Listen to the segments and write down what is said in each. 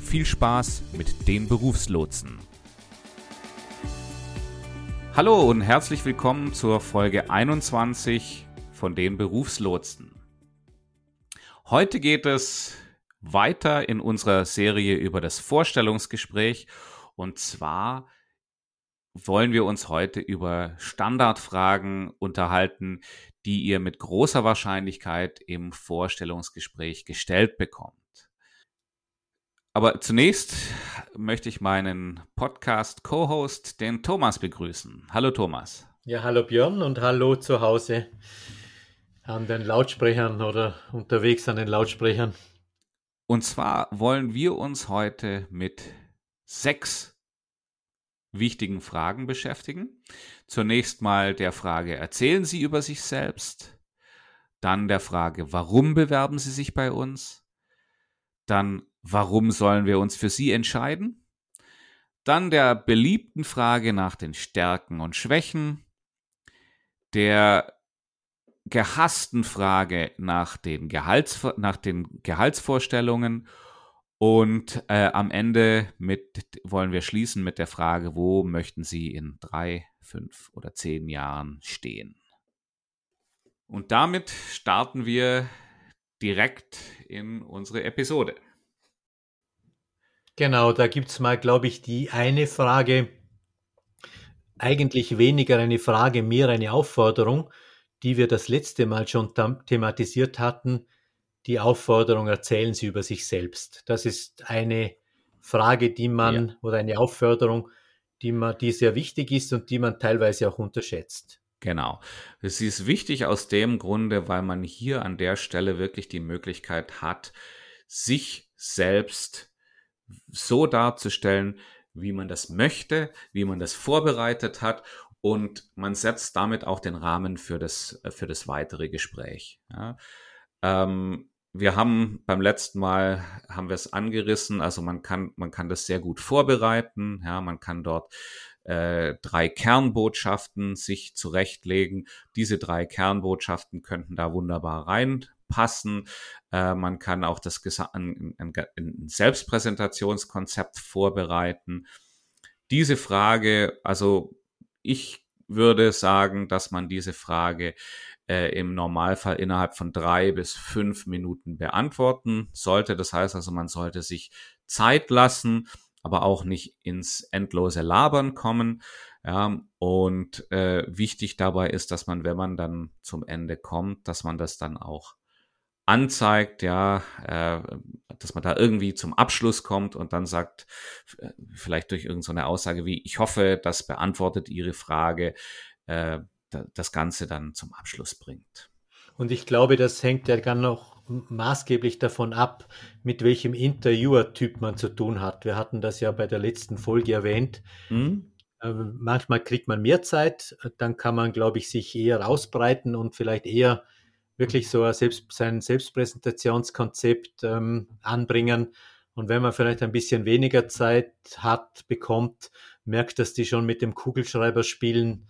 viel Spaß mit den Berufslotsen. Hallo und herzlich willkommen zur Folge 21 von den Berufslotsen. Heute geht es weiter in unserer Serie über das Vorstellungsgespräch und zwar wollen wir uns heute über Standardfragen unterhalten, die ihr mit großer Wahrscheinlichkeit im Vorstellungsgespräch gestellt bekommt. Aber zunächst möchte ich meinen Podcast-Co-Host, den Thomas, begrüßen. Hallo Thomas. Ja, hallo Björn und hallo zu Hause an den Lautsprechern oder unterwegs an den Lautsprechern. Und zwar wollen wir uns heute mit sechs wichtigen Fragen beschäftigen. Zunächst mal der Frage, erzählen Sie über sich selbst? Dann der Frage, warum bewerben Sie sich bei uns? Dann, warum sollen wir uns für Sie entscheiden? Dann der beliebten Frage nach den Stärken und Schwächen, der gehassten Frage nach den, Gehalts, nach den Gehaltsvorstellungen und äh, am Ende mit, wollen wir schließen mit der Frage, wo möchten Sie in drei, fünf oder zehn Jahren stehen? Und damit starten wir direkt in unsere Episode. Genau, da gibt es mal, glaube ich, die eine Frage, eigentlich weniger eine Frage, mehr eine Aufforderung, die wir das letzte Mal schon thematisiert hatten, die Aufforderung, erzählen Sie über sich selbst. Das ist eine Frage, die man ja. oder eine Aufforderung, die man, die sehr wichtig ist und die man teilweise auch unterschätzt. Genau. Es ist wichtig aus dem Grunde, weil man hier an der Stelle wirklich die Möglichkeit hat, sich selbst so darzustellen, wie man das möchte, wie man das vorbereitet hat und man setzt damit auch den Rahmen für das, für das weitere Gespräch. Ja. Ähm, wir haben beim letzten Mal haben wir es angerissen, also man kann man kann das sehr gut vorbereiten, ja, man kann dort äh, drei Kernbotschaften sich zurechtlegen. Diese drei Kernbotschaften könnten da wunderbar reinpassen. Äh, man kann auch das ein, ein Selbstpräsentationskonzept vorbereiten. Diese Frage, also ich würde sagen, dass man diese Frage äh, im Normalfall innerhalb von drei bis fünf Minuten beantworten sollte. Das heißt also, man sollte sich Zeit lassen, aber auch nicht ins endlose Labern kommen. Ja, und äh, wichtig dabei ist, dass man, wenn man dann zum Ende kommt, dass man das dann auch anzeigt, ja, äh, dass man da irgendwie zum Abschluss kommt und dann sagt, äh, vielleicht durch irgendeine so Aussage wie, ich hoffe, das beantwortet Ihre Frage, äh, das Ganze dann zum Abschluss bringt. Und ich glaube, das hängt ja dann noch maßgeblich davon ab, mit welchem Interviewer-Typ man zu tun hat. Wir hatten das ja bei der letzten Folge erwähnt. Mhm. Manchmal kriegt man mehr Zeit, dann kann man, glaube ich, sich eher ausbreiten und vielleicht eher wirklich so ein Selbst, sein Selbstpräsentationskonzept ähm, anbringen. Und wenn man vielleicht ein bisschen weniger Zeit hat, bekommt, merkt, dass die schon mit dem Kugelschreiber spielen,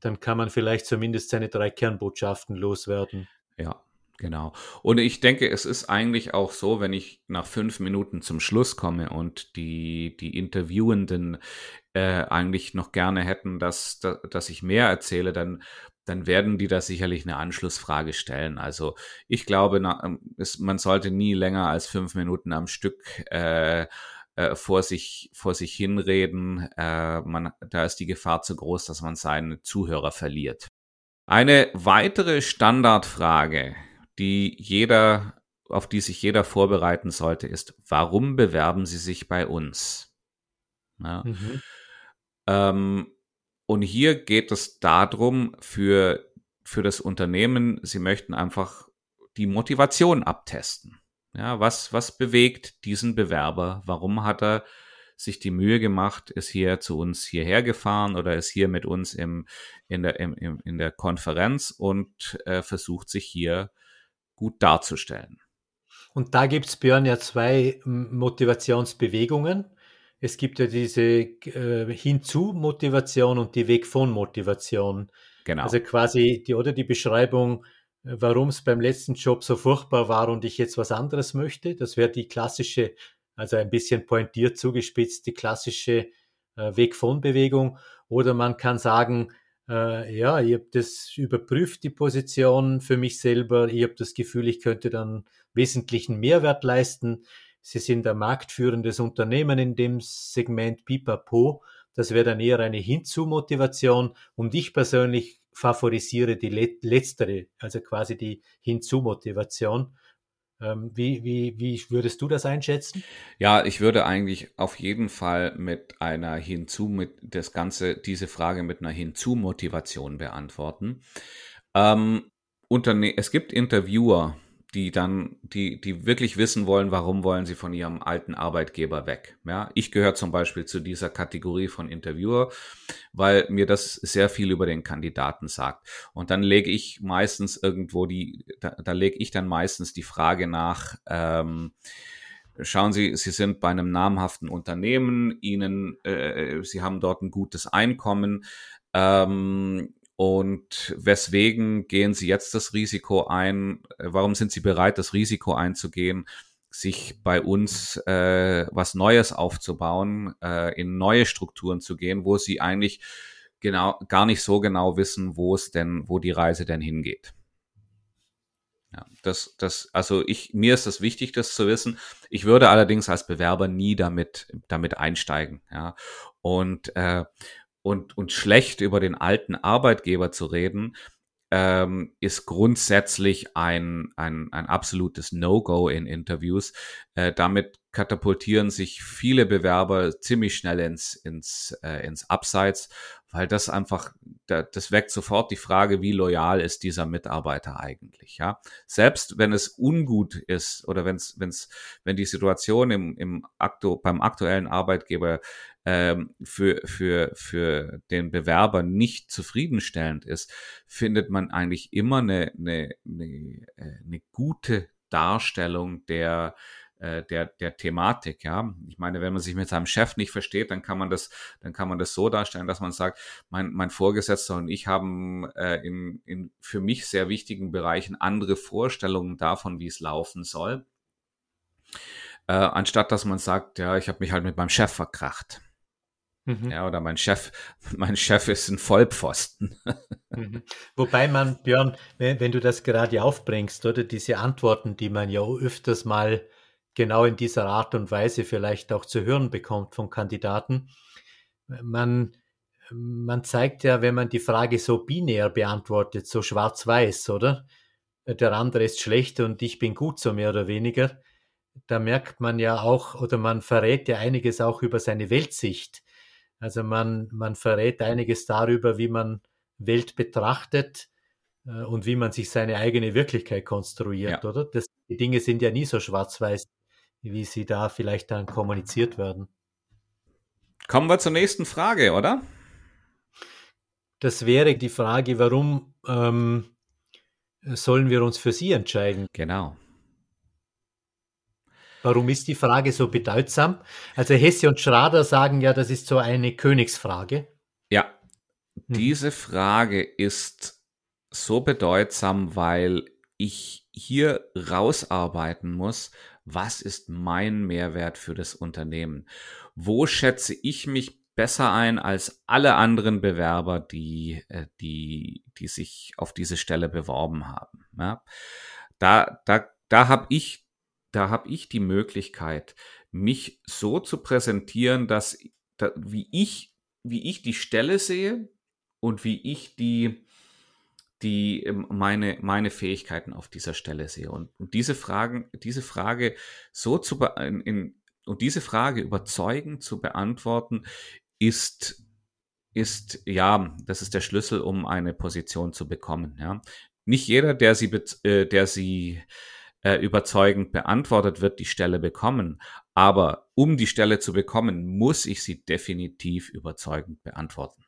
dann kann man vielleicht zumindest seine drei Kernbotschaften loswerden. Ja, Genau. Und ich denke, es ist eigentlich auch so, wenn ich nach fünf Minuten zum Schluss komme und die, die Interviewenden äh, eigentlich noch gerne hätten, dass, dass, dass ich mehr erzähle, dann, dann werden die da sicherlich eine Anschlussfrage stellen. Also ich glaube, na, ähm, es, man sollte nie länger als fünf Minuten am Stück äh, äh, vor sich vor sich hinreden. Äh, man, da ist die Gefahr zu groß, dass man seinen Zuhörer verliert. Eine weitere Standardfrage, die jeder, auf die sich jeder vorbereiten sollte, ist, warum bewerben Sie sich bei uns? Ja. Mhm. Ähm, und hier geht es darum, für, für das Unternehmen, sie möchten einfach die Motivation abtesten. Ja, was, was bewegt diesen Bewerber? Warum hat er sich die Mühe gemacht, ist hier zu uns hierher gefahren oder ist hier mit uns im, in, der, im, in der Konferenz und äh, versucht sich hier gut darzustellen. Und da gibt es, Björn, ja zwei Motivationsbewegungen. Es gibt ja diese äh, Hinzu-Motivation und die Weg von Motivation. Genau. Also quasi die oder die Beschreibung, äh, warum es beim letzten Job so furchtbar war und ich jetzt was anderes möchte. Das wäre die klassische, also ein bisschen pointiert zugespitzt, die klassische äh, Weg von Bewegung. Oder man kann sagen, äh, ja, ich habe das überprüft, die Position für mich selber. Ich habe das Gefühl, ich könnte dann wesentlichen Mehrwert leisten. Sie sind ein marktführendes Unternehmen in dem Segment Pipapo. Das wäre dann eher eine Hinzu-Motivation. Und ich persönlich favorisiere die letztere, also quasi die Hinzu-Motivation. Ähm, wie, wie, wie würdest du das einschätzen? Ja, ich würde eigentlich auf jeden Fall mit einer Hinzu, mit das Ganze, diese Frage mit einer Hinzu-Motivation beantworten. Ähm, es gibt Interviewer, die dann, die, die wirklich wissen wollen, warum wollen sie von ihrem alten Arbeitgeber weg. Ja, ich gehöre zum Beispiel zu dieser Kategorie von Interviewer, weil mir das sehr viel über den Kandidaten sagt. Und dann lege ich meistens irgendwo die, da, da lege ich dann meistens die Frage nach, ähm, Schauen Sie, Sie sind bei einem namhaften Unternehmen, Ihnen, äh, Sie haben dort ein gutes Einkommen. Ähm, und weswegen gehen Sie jetzt das Risiko ein? Warum sind Sie bereit, das Risiko einzugehen, sich bei uns äh, was Neues aufzubauen, äh, in neue Strukturen zu gehen, wo Sie eigentlich genau gar nicht so genau wissen, wo es denn, wo die Reise denn hingeht? Ja, das, das, also ich, mir ist das wichtig, das zu wissen. Ich würde allerdings als Bewerber nie damit, damit einsteigen. Ja, und äh, und, und schlecht über den alten Arbeitgeber zu reden, ähm, ist grundsätzlich ein, ein, ein absolutes No-Go in Interviews. Äh, damit katapultieren sich viele Bewerber ziemlich schnell ins, ins, äh, ins Abseits, weil das einfach, das weckt sofort die Frage, wie loyal ist dieser Mitarbeiter eigentlich, ja. Selbst wenn es ungut ist oder wenn's, wenn's, wenn die Situation im, im aktu beim aktuellen Arbeitgeber ähm, für, für, für den Bewerber nicht zufriedenstellend ist, findet man eigentlich immer eine, eine, eine, äh, eine gute Darstellung der, äh, der, der Thematik, ja. Ich meine, wenn man sich mit seinem Chef nicht versteht, dann kann man das, dann kann man das so darstellen, dass man sagt, mein, mein Vorgesetzter und ich haben äh, in, in für mich sehr wichtigen Bereichen andere Vorstellungen davon, wie es laufen soll. Äh, anstatt dass man sagt, ja, ich habe mich halt mit meinem Chef verkracht. Mhm. Ja, oder mein Chef, mein Chef ist ein Vollpfosten. Mhm. Wobei man, Björn, wenn, wenn, du das gerade aufbringst, oder diese Antworten, die man ja öfters mal genau in dieser Art und Weise vielleicht auch zu hören bekommt von Kandidaten. Man, man zeigt ja, wenn man die Frage so binär beantwortet, so schwarz-weiß, oder? Der andere ist schlecht und ich bin gut, so mehr oder weniger. Da merkt man ja auch, oder man verrät ja einiges auch über seine Weltsicht. Also man, man verrät einiges darüber, wie man Welt betrachtet äh, und wie man sich seine eigene Wirklichkeit konstruiert, ja. oder? Das, die Dinge sind ja nie so schwarz-weiß wie sie da vielleicht dann kommuniziert werden. Kommen wir zur nächsten Frage, oder? Das wäre die Frage, warum ähm, sollen wir uns für sie entscheiden? Genau. Warum ist die Frage so bedeutsam? Also Hesse und Schrader sagen ja, das ist so eine Königsfrage. Ja, hm. diese Frage ist so bedeutsam, weil ich hier rausarbeiten muss, was ist mein Mehrwert für das Unternehmen? Wo schätze ich mich besser ein als alle anderen Bewerber, die, äh, die, die sich auf diese Stelle beworben haben? Ja? Da, da, da habe ich, da habe ich die Möglichkeit, mich so zu präsentieren, dass, da, wie ich, wie ich die Stelle sehe und wie ich die, die ähm, meine, meine Fähigkeiten auf dieser Stelle sehe. Und, und diese Fragen, diese Frage so zu in, in, und diese Frage überzeugend zu beantworten, ist, ist, ja, das ist der Schlüssel, um eine Position zu bekommen. Ja. Nicht jeder, der sie, äh, der sie äh, überzeugend beantwortet, wird die Stelle bekommen. Aber um die Stelle zu bekommen, muss ich sie definitiv überzeugend beantworten.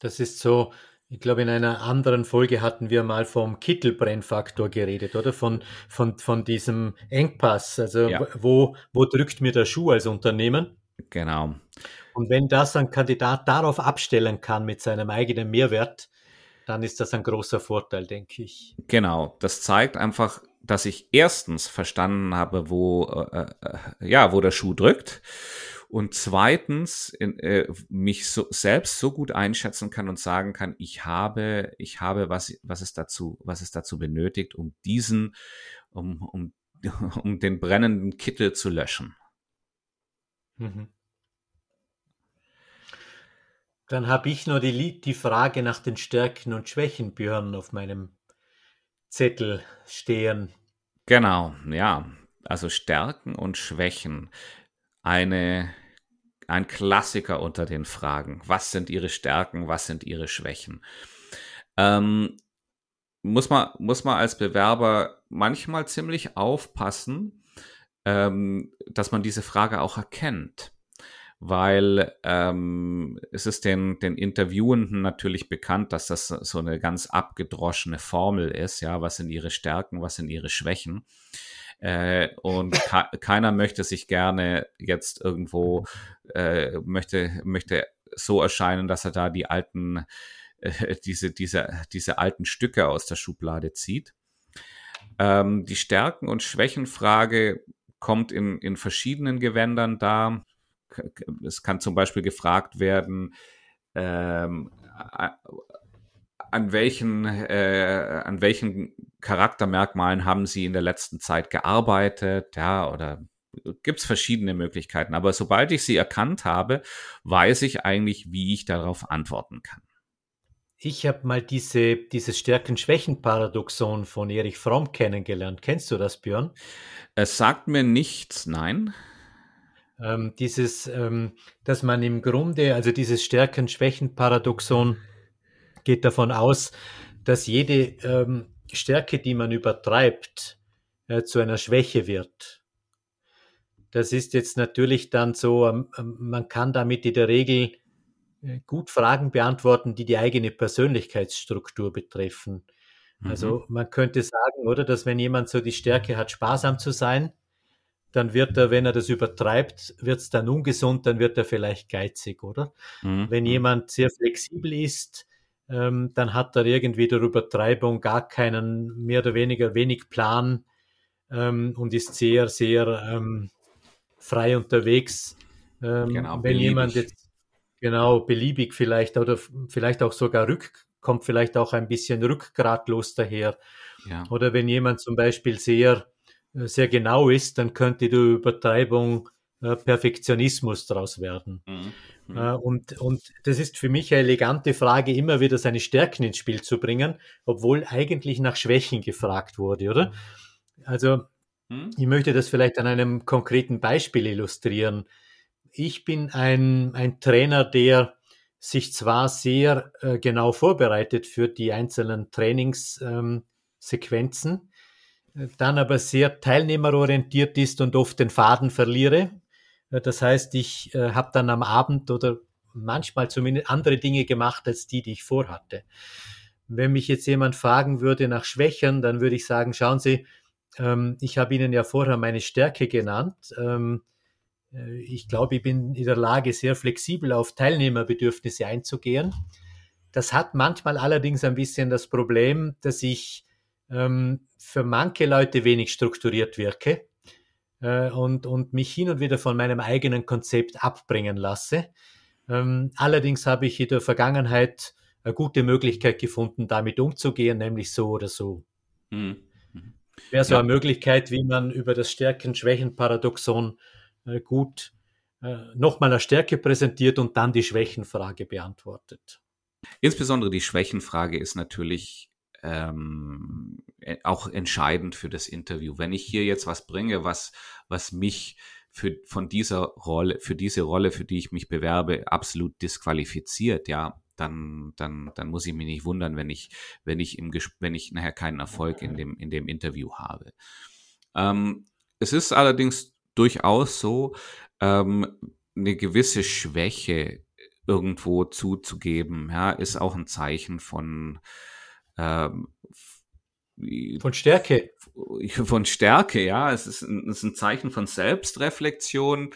Das ist so, ich glaube, in einer anderen Folge hatten wir mal vom Kittelbrennfaktor geredet, oder? Von, von, von diesem Engpass. Also, ja. wo, wo drückt mir der Schuh als Unternehmen? Genau. Und wenn das ein Kandidat darauf abstellen kann mit seinem eigenen Mehrwert, dann ist das ein großer Vorteil, denke ich. Genau, das zeigt einfach, dass ich erstens verstanden habe, wo, äh, äh, ja, wo der Schuh drückt und zweitens in, äh, mich so, selbst so gut einschätzen kann und sagen kann, ich habe, ich habe was, was es dazu, was es dazu benötigt, um diesen, um, um, um den brennenden Kittel zu löschen. Mhm. Dann habe ich noch die, die Frage nach den Stärken und Schwächen, Björn, auf meinem Zettel stehen. Genau, ja. Also Stärken und Schwächen. Eine, ein Klassiker unter den Fragen. Was sind Ihre Stärken, was sind Ihre Schwächen? Ähm, muss, man, muss man als Bewerber manchmal ziemlich aufpassen, ähm, dass man diese Frage auch erkennt weil ähm, es ist den, den Interviewenden natürlich bekannt, dass das so eine ganz abgedroschene Formel ist, ja, was sind ihre Stärken, was sind ihre Schwächen. Äh, und keiner möchte sich gerne jetzt irgendwo, äh, möchte, möchte so erscheinen, dass er da die alten, äh, diese, diese, diese alten Stücke aus der Schublade zieht. Ähm, die Stärken- und Schwächenfrage kommt in, in verschiedenen Gewändern da es kann zum Beispiel gefragt werden, ähm, an welchen, äh, an welchen Charaktermerkmalen haben Sie in der letzten Zeit gearbeitet, ja, oder gibt es verschiedene Möglichkeiten. Aber sobald ich sie erkannt habe, weiß ich eigentlich, wie ich darauf antworten kann. Ich habe mal diese, dieses Stärken-Schwächen-Paradoxon von Erich Fromm kennengelernt. Kennst du das, Björn? Es sagt mir nichts, nein. Ähm, dieses, ähm, dass man im Grunde, also dieses Stärken-Schwächen-Paradoxon geht davon aus, dass jede ähm, Stärke, die man übertreibt, äh, zu einer Schwäche wird. Das ist jetzt natürlich dann so, ähm, ähm, man kann damit in der Regel äh, gut Fragen beantworten, die die eigene Persönlichkeitsstruktur betreffen. Also mhm. man könnte sagen, oder, dass wenn jemand so die Stärke hat, sparsam zu sein, dann wird er, wenn er das übertreibt, wird es dann ungesund, dann wird er vielleicht geizig, oder? Mhm. Wenn jemand sehr flexibel ist, ähm, dann hat er irgendwie der Übertreibung gar keinen, mehr oder weniger wenig Plan ähm, und ist sehr, sehr ähm, frei unterwegs. Ähm, genau, wenn beliebig. jemand jetzt genau beliebig vielleicht oder vielleicht auch sogar rück, kommt vielleicht auch ein bisschen rückgratlos daher. Ja. Oder wenn jemand zum Beispiel sehr sehr genau ist, dann könnte die Übertreibung äh, Perfektionismus daraus werden. Mhm. Mhm. Äh, und, und das ist für mich eine elegante Frage, immer wieder seine Stärken ins Spiel zu bringen, obwohl eigentlich nach Schwächen gefragt wurde, oder? Also, mhm. ich möchte das vielleicht an einem konkreten Beispiel illustrieren. Ich bin ein, ein Trainer, der sich zwar sehr äh, genau vorbereitet für die einzelnen Trainingssequenzen, ähm, dann aber sehr teilnehmerorientiert ist und oft den Faden verliere. Äh, das heißt, ich äh, habe dann am Abend oder manchmal zumindest andere Dinge gemacht als die, die ich vorhatte. Wenn mich jetzt jemand fragen würde nach Schwächen, dann würde ich sagen, schauen Sie, ähm, ich habe Ihnen ja vorher meine Stärke genannt. Ähm, äh, ich glaube, ich bin in der Lage, sehr flexibel auf Teilnehmerbedürfnisse einzugehen. Das hat manchmal allerdings ein bisschen das Problem, dass ich ähm, für manche Leute wenig strukturiert wirke äh, und, und mich hin und wieder von meinem eigenen Konzept abbringen lasse. Ähm, allerdings habe ich in der Vergangenheit eine gute Möglichkeit gefunden, damit umzugehen, nämlich so oder so. Mhm. mhm. Wäre so ja. eine Möglichkeit, wie man über das Stärken-Schwächen-Paradoxon äh, gut äh, nochmal eine Stärke präsentiert und dann die Schwächenfrage beantwortet. Insbesondere die Schwächenfrage ist natürlich ähm, äh, auch entscheidend für das Interview. Wenn ich hier jetzt was bringe, was, was mich für, von dieser Rolle, für diese Rolle, für die ich mich bewerbe, absolut disqualifiziert, ja, dann, dann, dann muss ich mich nicht wundern, wenn ich, wenn ich im wenn ich nachher keinen Erfolg in dem, in dem Interview habe. Ähm, es ist allerdings durchaus so, ähm, eine gewisse Schwäche irgendwo zuzugeben, ja, ist auch ein Zeichen von, ähm, von Stärke. Von Stärke, ja. Es ist ein, es ist ein Zeichen von Selbstreflexion,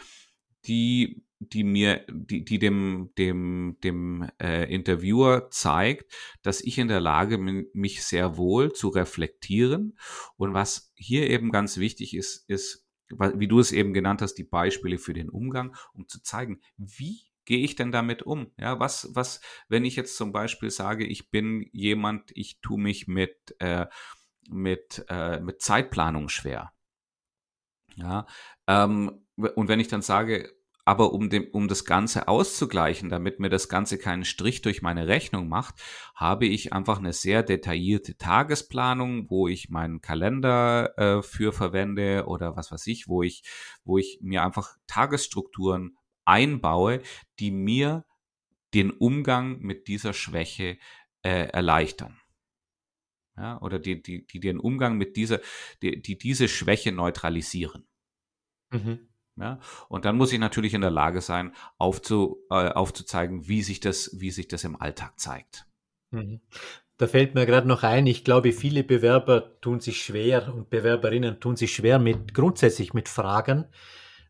die die mir, die, die dem, dem, dem äh, Interviewer zeigt, dass ich in der Lage bin, mich sehr wohl zu reflektieren. Und was hier eben ganz wichtig ist, ist, wie du es eben genannt hast, die Beispiele für den Umgang, um zu zeigen, wie gehe ich denn damit um? Ja, was, was, wenn ich jetzt zum Beispiel sage, ich bin jemand, ich tue mich mit, äh, mit, äh, mit Zeitplanung schwer. Ja, ähm, und wenn ich dann sage, aber um, dem, um das Ganze auszugleichen, damit mir das Ganze keinen Strich durch meine Rechnung macht, habe ich einfach eine sehr detaillierte Tagesplanung, wo ich meinen Kalender äh, für verwende oder was weiß ich, wo ich, wo ich mir einfach Tagesstrukturen einbaue, die mir den Umgang mit dieser Schwäche äh, erleichtern. Ja, oder die, die, die den Umgang mit dieser, die, die diese Schwäche neutralisieren. Mhm. Ja, und dann muss ich natürlich in der Lage sein, aufzu, äh, aufzuzeigen, wie sich, das, wie sich das im Alltag zeigt. Mhm. Da fällt mir gerade noch ein, ich glaube, viele Bewerber tun sich schwer und Bewerberinnen tun sich schwer mit grundsätzlich mit Fragen,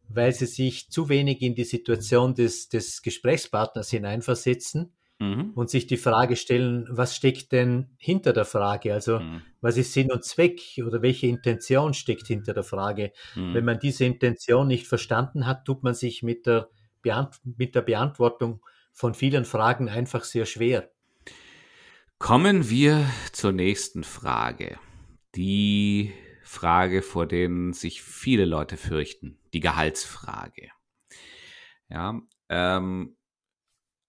weil sie sich zu wenig in die Situation des, des Gesprächspartners hineinversetzen mhm. und sich die Frage stellen, was steckt denn hinter der Frage? Also mhm. was ist Sinn und Zweck oder welche Intention steckt hinter der Frage? Mhm. Wenn man diese Intention nicht verstanden hat, tut man sich mit der, Beant mit der Beantwortung von vielen Fragen einfach sehr schwer. Kommen wir zur nächsten Frage. Die Frage, vor denen sich viele Leute fürchten, die Gehaltsfrage. Ja, ähm,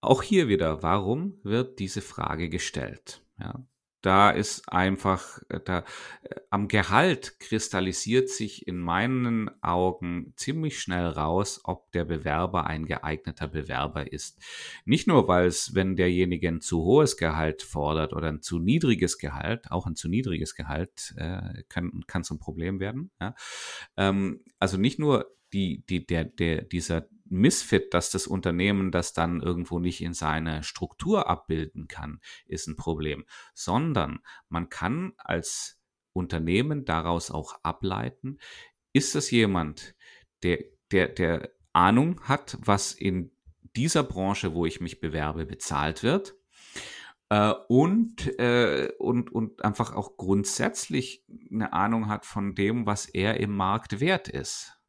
auch hier wieder, warum wird diese Frage gestellt? Ja, da ist einfach, äh, da, äh, am Gehalt kristallisiert sich in meinen Augen ziemlich schnell raus, ob der Bewerber ein geeigneter Bewerber ist. Nicht nur, weil es, wenn derjenige ein zu hohes Gehalt fordert oder ein zu niedriges Gehalt, auch ein zu niedriges Gehalt äh, kann, kann zum Problem werden. Ja? Ähm, also nicht nur die, die, der, der, dieser Missfit, dass das Unternehmen das dann irgendwo nicht in seine Struktur abbilden kann, ist ein Problem, sondern man kann als Unternehmen daraus auch ableiten, ist es jemand, der, der, der Ahnung hat, was in dieser Branche, wo ich mich bewerbe, bezahlt wird äh, und, äh, und, und einfach auch grundsätzlich eine Ahnung hat von dem, was er im Markt wert ist.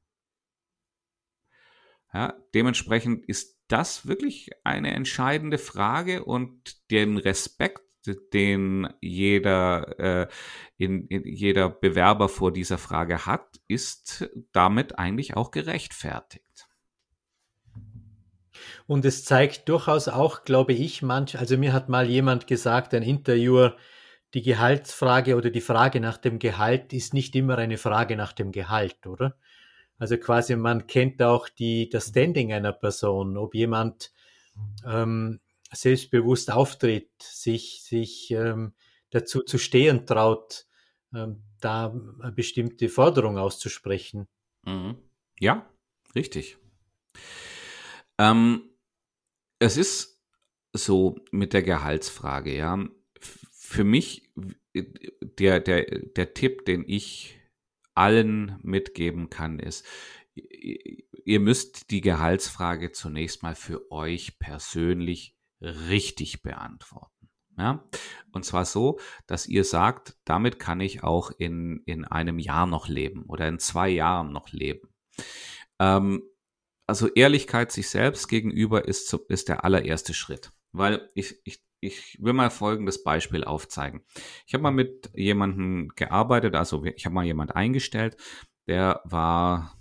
Ja, dementsprechend ist das wirklich eine entscheidende Frage und den Respekt, den jeder, äh, in, in jeder Bewerber vor dieser Frage hat, ist damit eigentlich auch gerechtfertigt. Und es zeigt durchaus auch, glaube ich, manch, also mir hat mal jemand gesagt, ein Interviewer, die Gehaltsfrage oder die Frage nach dem Gehalt ist nicht immer eine Frage nach dem Gehalt, oder? Also quasi man kennt auch die, das Standing einer Person, ob jemand ähm, selbstbewusst auftritt, sich, sich ähm, dazu zu stehen traut, ähm, da eine bestimmte Forderung auszusprechen. Mhm. Ja, richtig. Ähm, es ist so mit der Gehaltsfrage, ja. Für mich der, der, der Tipp, den ich allen mitgeben kann, ist, ihr müsst die Gehaltsfrage zunächst mal für euch persönlich richtig beantworten. Ja? Und zwar so, dass ihr sagt, damit kann ich auch in, in einem Jahr noch leben oder in zwei Jahren noch leben. Ähm, also Ehrlichkeit sich selbst gegenüber ist, ist der allererste Schritt. Weil ich, ich ich will mal folgendes Beispiel aufzeigen. Ich habe mal mit jemandem gearbeitet, also ich habe mal jemand eingestellt, der war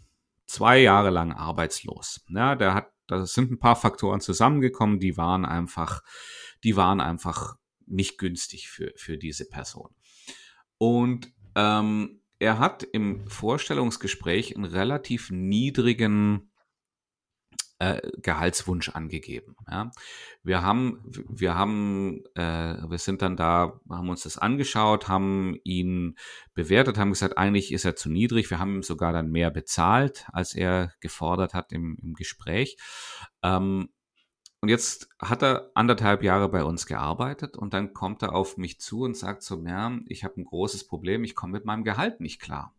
zwei Jahre lang arbeitslos. Ja, der hat, da sind ein paar Faktoren zusammengekommen, die waren einfach, die waren einfach nicht günstig für, für diese Person. Und ähm, er hat im Vorstellungsgespräch einen relativ niedrigen äh, Gehaltswunsch angegeben. Ja. Wir haben, wir haben, äh, wir sind dann da, haben uns das angeschaut, haben ihn bewertet, haben gesagt, eigentlich ist er zu niedrig. Wir haben ihm sogar dann mehr bezahlt, als er gefordert hat im, im Gespräch. Ähm, und jetzt hat er anderthalb Jahre bei uns gearbeitet und dann kommt er auf mich zu und sagt so, ja, ich habe ein großes Problem, ich komme mit meinem Gehalt nicht klar.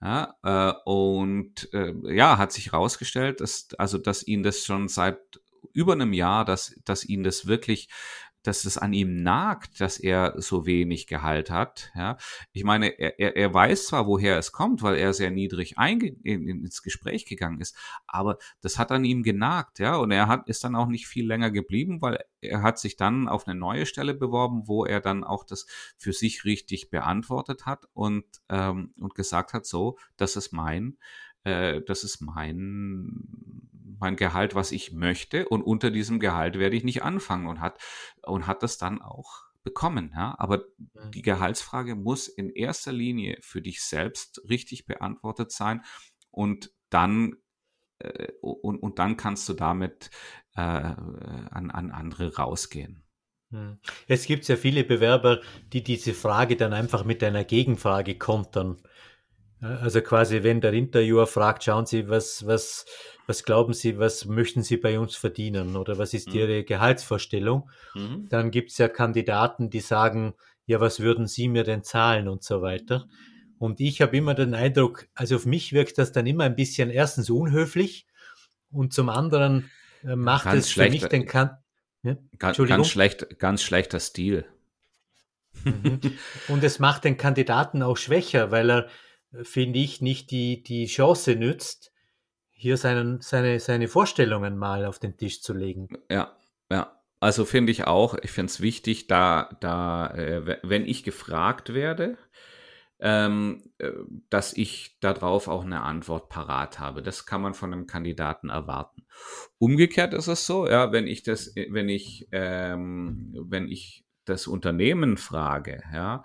Ja, äh, und äh, ja, hat sich herausgestellt, dass, also, dass ihn das schon seit über einem Jahr, dass, dass ihn das wirklich dass es an ihm nagt, dass er so wenig Gehalt hat. Ja, ich meine, er, er, weiß zwar, woher es kommt, weil er sehr niedrig einge in, ins Gespräch gegangen ist, aber das hat an ihm genagt, ja, und er hat ist dann auch nicht viel länger geblieben, weil er hat sich dann auf eine neue Stelle beworben, wo er dann auch das für sich richtig beantwortet hat und ähm, und gesagt hat, so, das ist mein äh, das ist mein mein Gehalt, was ich möchte und unter diesem Gehalt werde ich nicht anfangen und hat, und hat das dann auch bekommen. Ja? Aber die Gehaltsfrage muss in erster Linie für dich selbst richtig beantwortet sein und dann äh, und, und dann kannst du damit äh, an, an andere rausgehen. Es gibt ja viele Bewerber, die diese Frage dann einfach mit einer Gegenfrage kontern. Also quasi, wenn der Interviewer fragt, schauen Sie, was, was, was glauben Sie, was möchten Sie bei uns verdienen oder was ist mhm. Ihre Gehaltsvorstellung? Mhm. Dann gibt es ja Kandidaten, die sagen, ja, was würden Sie mir denn zahlen und so weiter. Und ich habe immer den Eindruck, also auf mich wirkt das dann immer ein bisschen erstens unhöflich und zum anderen äh, macht ganz es für mich den kan ja? ganz, ganz schlecht, ganz schlechter Stil. Mhm. Und es macht den Kandidaten auch schwächer, weil er finde ich, nicht die, die Chance nützt, hier seinen, seine, seine Vorstellungen mal auf den Tisch zu legen. Ja, ja. Also finde ich auch, ich finde es wichtig, da, da, äh, wenn ich gefragt werde, ähm, äh, dass ich darauf auch eine Antwort parat habe. Das kann man von einem Kandidaten erwarten. Umgekehrt ist es so, ja, wenn ich das, wenn ich, ähm, wenn ich das Unternehmen frage, ja,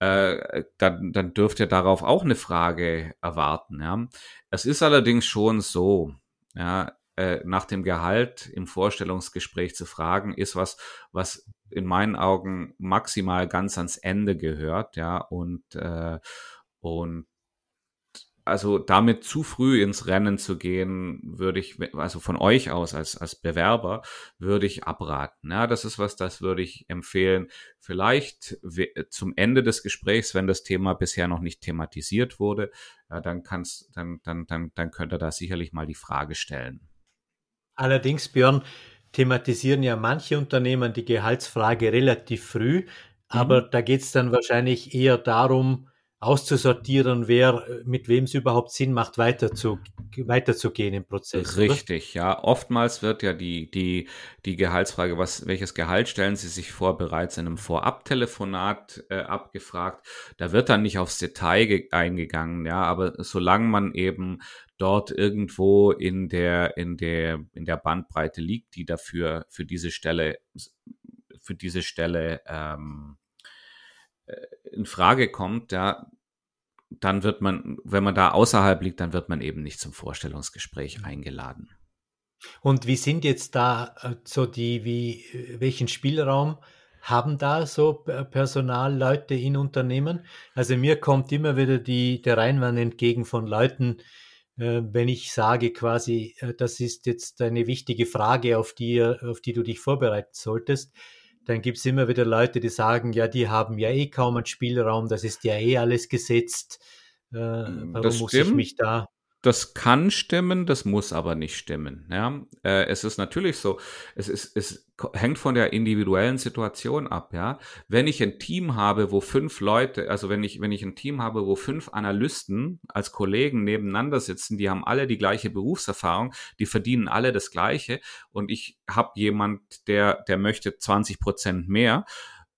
äh, dann, dann dürft ihr darauf auch eine Frage erwarten. Ja. Es ist allerdings schon so, ja, äh, nach dem Gehalt im Vorstellungsgespräch zu fragen, ist was, was in meinen Augen maximal ganz ans Ende gehört, ja, und, äh, und also damit zu früh ins Rennen zu gehen, würde ich, also von euch aus als, als Bewerber, würde ich abraten. Ja, das ist was, das würde ich empfehlen. Vielleicht zum Ende des Gesprächs, wenn das Thema bisher noch nicht thematisiert wurde, ja, dann kannst, dann, dann, dann, dann könnt ihr da sicherlich mal die Frage stellen. Allerdings, Björn, thematisieren ja manche Unternehmen die Gehaltsfrage relativ früh, aber mhm. da geht es dann wahrscheinlich eher darum, auszusortieren, wer, äh, mit wem es überhaupt Sinn macht, weiter im Prozess. Richtig, oder? ja. Oftmals wird ja die, die, die Gehaltsfrage, was, welches Gehalt stellen Sie sich vor, bereits in einem Vorabtelefonat äh, abgefragt. Da wird dann nicht aufs Detail eingegangen, ja, aber solange man eben dort irgendwo in der, in der, in der Bandbreite liegt, die dafür, für diese Stelle, für diese Stelle, ähm, äh, in Frage kommt, ja, dann wird man, wenn man da außerhalb liegt, dann wird man eben nicht zum Vorstellungsgespräch eingeladen. Und wie sind jetzt da äh, so die, wie, welchen Spielraum haben da so Personalleute in Unternehmen? Also mir kommt immer wieder die, der Reinwand entgegen von Leuten, äh, wenn ich sage quasi, äh, das ist jetzt eine wichtige Frage, auf die, auf die du dich vorbereiten solltest dann gibt es immer wieder Leute, die sagen, ja, die haben ja eh kaum einen Spielraum, das ist ja eh alles gesetzt. Äh, warum das muss ich mich da das kann stimmen, das muss aber nicht stimmen. Ja? Äh, es ist natürlich so, es, ist, es hängt von der individuellen Situation ab. Ja? Wenn ich ein Team habe, wo fünf Leute, also wenn ich, wenn ich ein Team habe, wo fünf Analysten als Kollegen nebeneinander sitzen, die haben alle die gleiche Berufserfahrung, die verdienen alle das Gleiche und ich habe jemand, der, der möchte 20 Prozent mehr,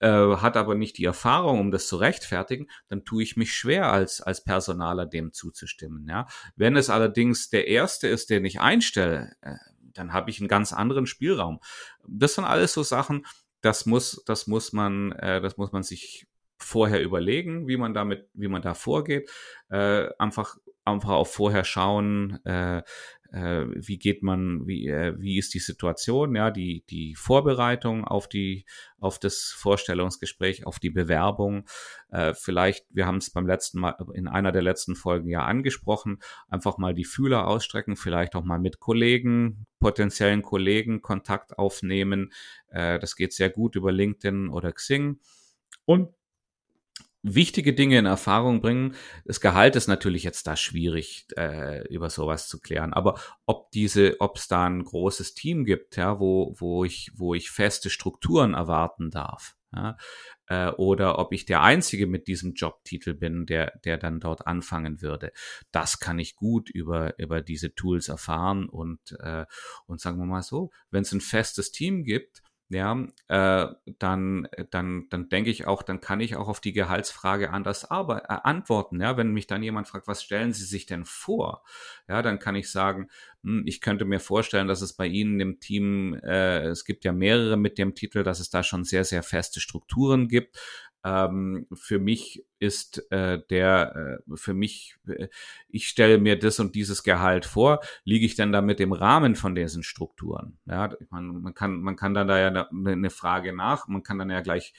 äh, hat aber nicht die Erfahrung, um das zu rechtfertigen, dann tue ich mich schwer als, als Personaler dem zuzustimmen. Ja? Wenn es allerdings der Erste ist, den ich einstelle, äh, dann habe ich einen ganz anderen Spielraum. Das sind alles so Sachen, das muss, das muss man, äh, das muss man sich vorher überlegen, wie man damit, wie man da vorgeht. Einfach, einfach auch vorher schauen, äh, wie geht man, wie, äh, wie ist die Situation, ja, die, die Vorbereitung auf die, auf das Vorstellungsgespräch, auf die Bewerbung. Äh, vielleicht, wir haben es beim letzten Mal, in einer der letzten Folgen ja angesprochen, einfach mal die Fühler ausstrecken, vielleicht auch mal mit Kollegen, potenziellen Kollegen Kontakt aufnehmen. Äh, das geht sehr gut über LinkedIn oder Xing. Und wichtige Dinge in Erfahrung bringen. Das Gehalt ist natürlich jetzt da schwierig, äh, über sowas zu klären. Aber ob diese, ob es da ein großes Team gibt, ja, wo, wo ich, wo ich feste Strukturen erwarten darf, ja, äh, oder ob ich der Einzige mit diesem Jobtitel bin, der, der dann dort anfangen würde. Das kann ich gut über, über diese Tools erfahren und, äh, und sagen wir mal so, wenn es ein festes Team gibt, ja, äh, dann, dann, dann denke ich auch, dann kann ich auch auf die Gehaltsfrage anders aber, äh, antworten. Ja, wenn mich dann jemand fragt, was stellen Sie sich denn vor? Ja, dann kann ich sagen, hm, ich könnte mir vorstellen, dass es bei Ihnen im Team, äh, es gibt ja mehrere mit dem Titel, dass es da schon sehr, sehr feste Strukturen gibt. Ähm, für mich ist äh, der, äh, für mich, äh, ich stelle mir das und dieses Gehalt vor, liege ich denn damit im Rahmen von diesen Strukturen? Ja, ich meine, man kann, man kann dann da ja eine, eine Frage nach, man kann dann ja gleich,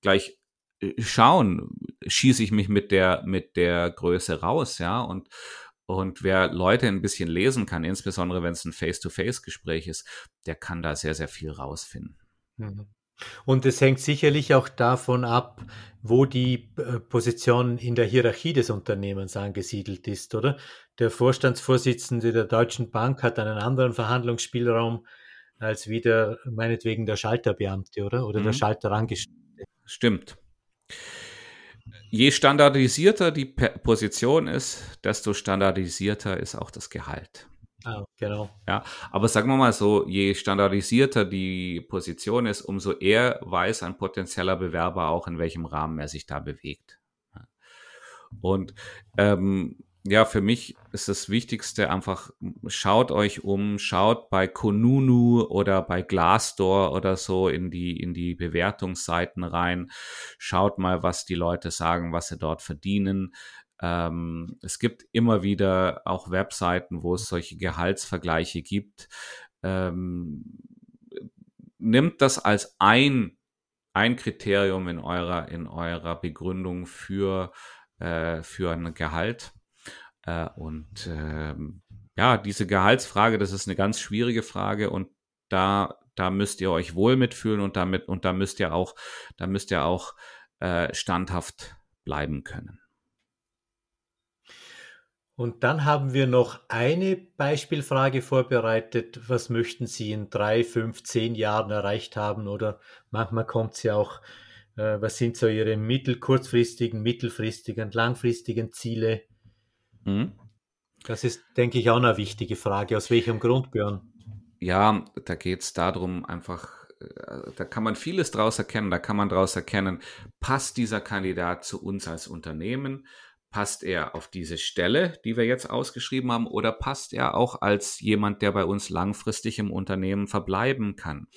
gleich äh, schauen, schieße ich mich mit der, mit der Größe raus, ja, und, und wer Leute ein bisschen lesen kann, insbesondere wenn es ein Face-to-Face-Gespräch ist, der kann da sehr, sehr viel rausfinden. Mhm. Und es hängt sicherlich auch davon ab, wo die äh, Position in der Hierarchie des Unternehmens angesiedelt ist, oder? Der Vorstandsvorsitzende der Deutschen Bank hat einen anderen Verhandlungsspielraum als wieder meinetwegen der Schalterbeamte, oder? Oder mhm. der Schalterangestellte. Stimmt. Je standardisierter die Position ist, desto standardisierter ist auch das Gehalt. Ah, genau. Ja, aber sagen wir mal so, je standardisierter die Position ist, umso eher weiß ein potenzieller Bewerber auch, in welchem Rahmen er sich da bewegt. Und ähm, ja, für mich ist das Wichtigste einfach, schaut euch um, schaut bei Konunu oder bei Glassdoor oder so in die, in die Bewertungsseiten rein, schaut mal, was die Leute sagen, was sie dort verdienen. Ähm, es gibt immer wieder auch Webseiten, wo es solche Gehaltsvergleiche gibt. Ähm, nimmt das als ein, ein Kriterium in eurer, in eurer Begründung für, äh, für ein Gehalt. Äh, und äh, ja, diese Gehaltsfrage, das ist eine ganz schwierige Frage und da, da müsst ihr euch wohl mitfühlen und damit, und da müsst ihr auch, da müsst ihr auch äh, standhaft bleiben können. Und dann haben wir noch eine Beispielfrage vorbereitet. Was möchten Sie in drei, fünf, zehn Jahren erreicht haben? Oder manchmal kommt es ja auch, äh, was sind so Ihre mittel-, kurzfristigen, mittelfristigen, langfristigen Ziele? Mhm. Das ist, denke ich, auch eine wichtige Frage. Aus welchem Grund, Björn? Ja, da geht es darum, einfach, äh, da kann man vieles draus erkennen. Da kann man draus erkennen, passt dieser Kandidat zu uns als Unternehmen? Passt er auf diese Stelle, die wir jetzt ausgeschrieben haben, oder passt er auch als jemand, der bei uns langfristig im Unternehmen verbleiben kann?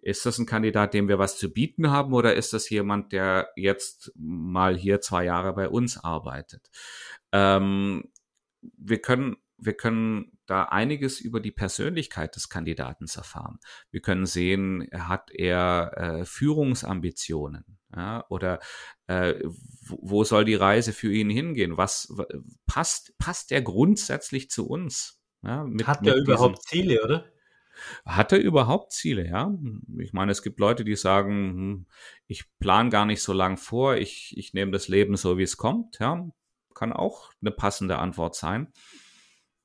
Ist das ein Kandidat, dem wir was zu bieten haben, oder ist das jemand, der jetzt mal hier zwei Jahre bei uns arbeitet? Ähm, wir können wir können da einiges über die Persönlichkeit des Kandidaten erfahren. Wir können sehen, hat er äh, Führungsambitionen ja, oder äh, wo soll die Reise für ihn hingehen? Was passt passt er grundsätzlich zu uns? Ja, mit, hat er überhaupt Ziele, oder? Hat er überhaupt Ziele, ja? Ich meine, es gibt Leute, die sagen, hm, ich plane gar nicht so lang vor, ich, ich nehme das Leben so, wie es kommt, ja. Kann auch eine passende Antwort sein.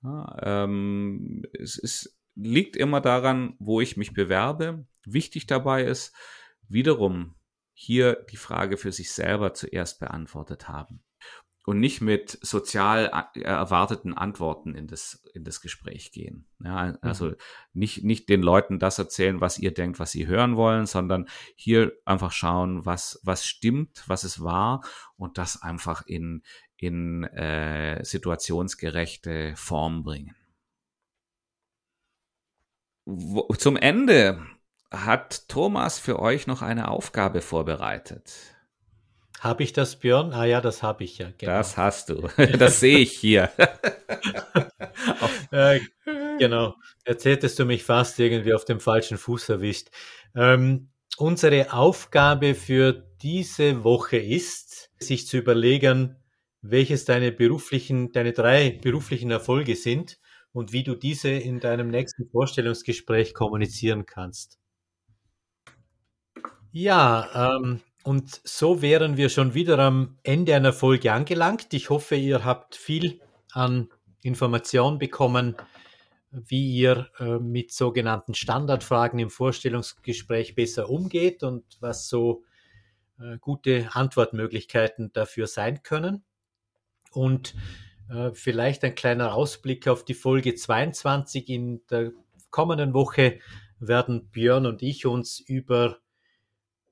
Ja, ähm, es ist, liegt immer daran, wo ich mich bewerbe. Wichtig dabei ist, wiederum hier die Frage für sich selber zuerst beantwortet haben und nicht mit sozial äh, erwarteten Antworten in das, in das Gespräch gehen. Ja, also mhm. nicht, nicht den Leuten das erzählen, was ihr denkt, was sie hören wollen, sondern hier einfach schauen, was, was stimmt, was es war und das einfach in, in äh, situationsgerechte Form bringen. Wo, zum Ende hat Thomas für euch noch eine Aufgabe vorbereitet. Habe ich das, Björn? Ah ja, das habe ich ja. Genau. Das hast du. Das sehe ich hier. äh, genau. Jetzt hättest du mich fast irgendwie auf dem falschen Fuß erwischt. Ähm, unsere Aufgabe für diese Woche ist, sich zu überlegen, welches deine beruflichen, deine drei beruflichen Erfolge sind und wie du diese in deinem nächsten Vorstellungsgespräch kommunizieren kannst. Ja, ähm, und so wären wir schon wieder am Ende einer Folge angelangt. Ich hoffe, ihr habt viel an Informationen bekommen, wie ihr äh, mit sogenannten Standardfragen im Vorstellungsgespräch besser umgeht und was so äh, gute Antwortmöglichkeiten dafür sein können. Und äh, vielleicht ein kleiner Ausblick auf die Folge 22. In der kommenden Woche werden Björn und ich uns über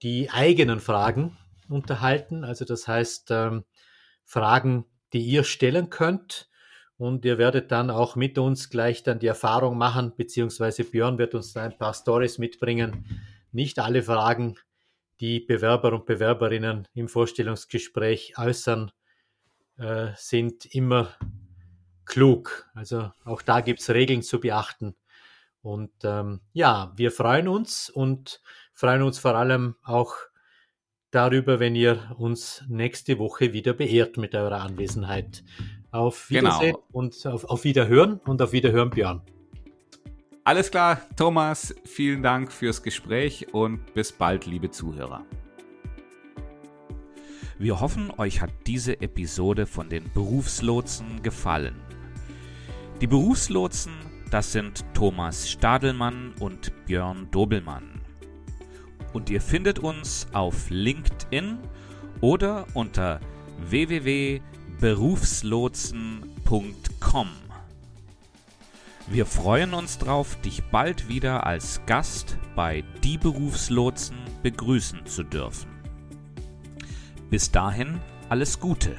die eigenen Fragen unterhalten. Also das heißt ähm, Fragen, die ihr stellen könnt. Und ihr werdet dann auch mit uns gleich dann die Erfahrung machen, beziehungsweise Björn wird uns da ein paar Stories mitbringen. Nicht alle Fragen, die Bewerber und Bewerberinnen im Vorstellungsgespräch äußern, äh, sind immer klug. Also auch da gibt es Regeln zu beachten. Und ähm, ja, wir freuen uns und freuen uns vor allem auch darüber, wenn ihr uns nächste Woche wieder beehrt mit eurer Anwesenheit. Auf Wiedersehen genau. und auf, auf Wiederhören und auf Wiederhören, Björn. Alles klar, Thomas, vielen Dank fürs Gespräch und bis bald, liebe Zuhörer. Wir hoffen, euch hat diese Episode von den Berufslotsen gefallen. Die Berufslotsen, das sind Thomas Stadelmann und Björn Dobelmann. Und ihr findet uns auf LinkedIn oder unter www.berufslotsen.com. Wir freuen uns darauf, dich bald wieder als Gast bei Die Berufslotsen begrüßen zu dürfen. Bis dahin alles Gute.